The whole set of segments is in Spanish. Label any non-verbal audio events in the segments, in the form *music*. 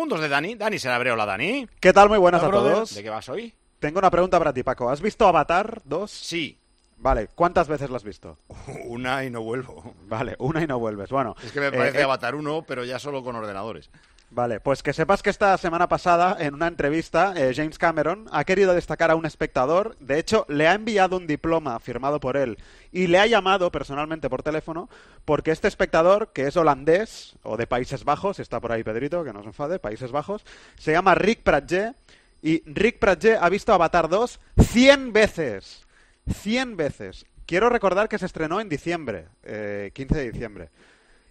mundos de Dani. Dani se abre, hola Dani. ¿Qué tal? Muy buenas Hola, a brother. todos. ¿De qué vas hoy? Tengo una pregunta para ti, Paco. ¿Has visto Avatar 2? Sí. Vale, ¿cuántas veces la has visto? *laughs* Una y no vuelvo. Vale, una y no vuelves. Bueno, Es que me eh, parece eh, Avatar 1, pero ya solo con ordenadores. Vale, pues que sepas que esta semana pasada, en una entrevista, eh, James Cameron ha querido destacar a un espectador. De hecho, le ha enviado un diploma firmado por él y le ha llamado personalmente por teléfono porque este espectador, que es holandés o de Países Bajos, está por ahí Pedrito, que no se enfade, Países Bajos, se llama Rick Pratje y Rick Pratje ha visto Avatar 2 100 veces. 100 veces. Quiero recordar que se estrenó en diciembre, eh, 15 de diciembre.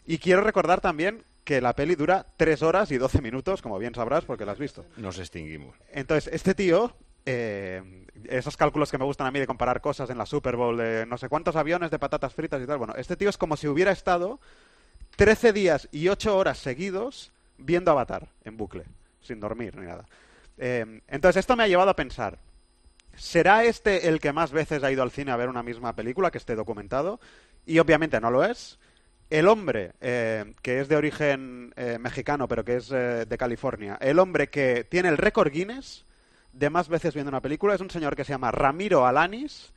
Y quiero recordar también que la peli dura 3 horas y 12 minutos, como bien sabrás, porque la has visto. Nos extinguimos. Entonces, este tío, eh, esos cálculos que me gustan a mí de comparar cosas en la Super Bowl, de no sé cuántos aviones de patatas fritas y tal, bueno, este tío es como si hubiera estado 13 días y 8 horas seguidos viendo Avatar en bucle, sin dormir ni nada. Eh, entonces, esto me ha llevado a pensar, ¿será este el que más veces ha ido al cine a ver una misma película que esté documentado? Y obviamente no lo es. El hombre, eh, que es de origen eh, mexicano, pero que es eh, de California, el hombre que tiene el récord Guinness de más veces viendo una película es un señor que se llama Ramiro Alanis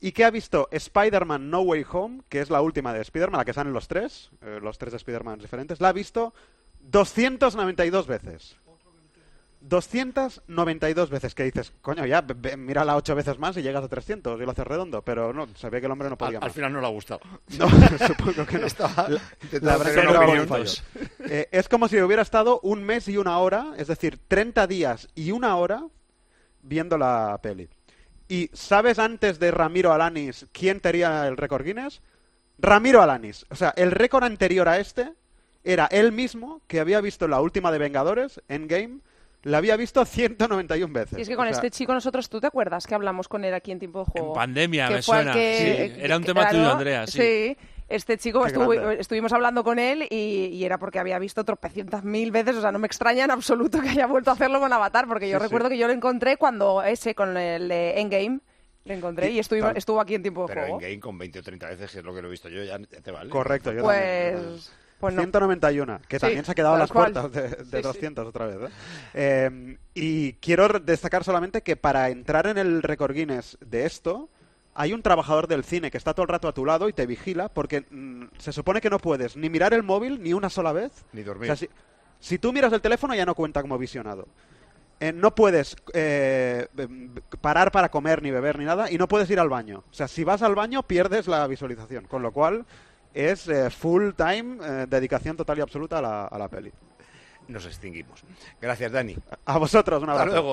y que ha visto Spider-Man No Way Home, que es la última de Spider-Man, la que salen los tres, eh, los tres de Spider-Man diferentes, la ha visto 292 veces. 292 veces que dices, coño, ya, mírala ocho veces más y llegas a 300 y lo haces redondo, pero no, se ve que el hombre no Al, podía al más. final no le ha gustado. *laughs* No, *laughs* supongo que no. Estaba La- intentando la verdad hacer es que. Eh, es como si hubiera estado un mes y una hora, es decir, 30 días y una hora viendo la peli. ¿Y sabes antes de Ramiro Alanis quién tenía el récord Guinness? Ramiro Alanis. O sea, el récord anterior a este era él mismo que había visto la última de Vengadores, Endgame, la había visto 191 veces. Y es que con O sea, este chico nosotros, ¿tú te acuerdas que hablamos con él aquí en tiempo de juego? En pandemia, Que me suena. que- Sí, era un tema claro, tuyo, Andrea, sí. este chico estuvo- estuvimos hablando con él y, y era porque había visto tropecientas mil veces, o sea, no me extraña en absoluto que haya vuelto a hacerlo con Avatar, porque yo Sí, sí. recuerdo que yo lo encontré cuando ese, con el de Endgame, lo encontré y, tal. estuvo aquí en tiempo de Pero en juego. game con 20 o 30 veces, que es lo que lo he visto yo, ya te vale. Correcto, yo también. Pues, pues no. 191, que Sí, también se ha quedado a las cual. puertas de, de Sí, sí. 200 otra vez. ¿eh? Eh, y quiero destacar solamente que para entrar en el récord Guinness de esto, hay un trabajador del cine que está todo el rato a tu lado y te vigila, porque mm, se supone que no puedes ni mirar el móvil ni una sola vez. Ni O dormir. sea, si, si tú miras el teléfono ya no cuenta como visionado. Eh, no puedes eh, em, parar para comer ni beber ni nada y no puedes ir al baño. O sea, si vas al baño pierdes la visualización, con lo cual es eh, full time, eh, dedicación total y absoluta a la, a la peli. Nos extinguimos. Gracias, Dani. A vosotros, un Hasta abrazo. luego.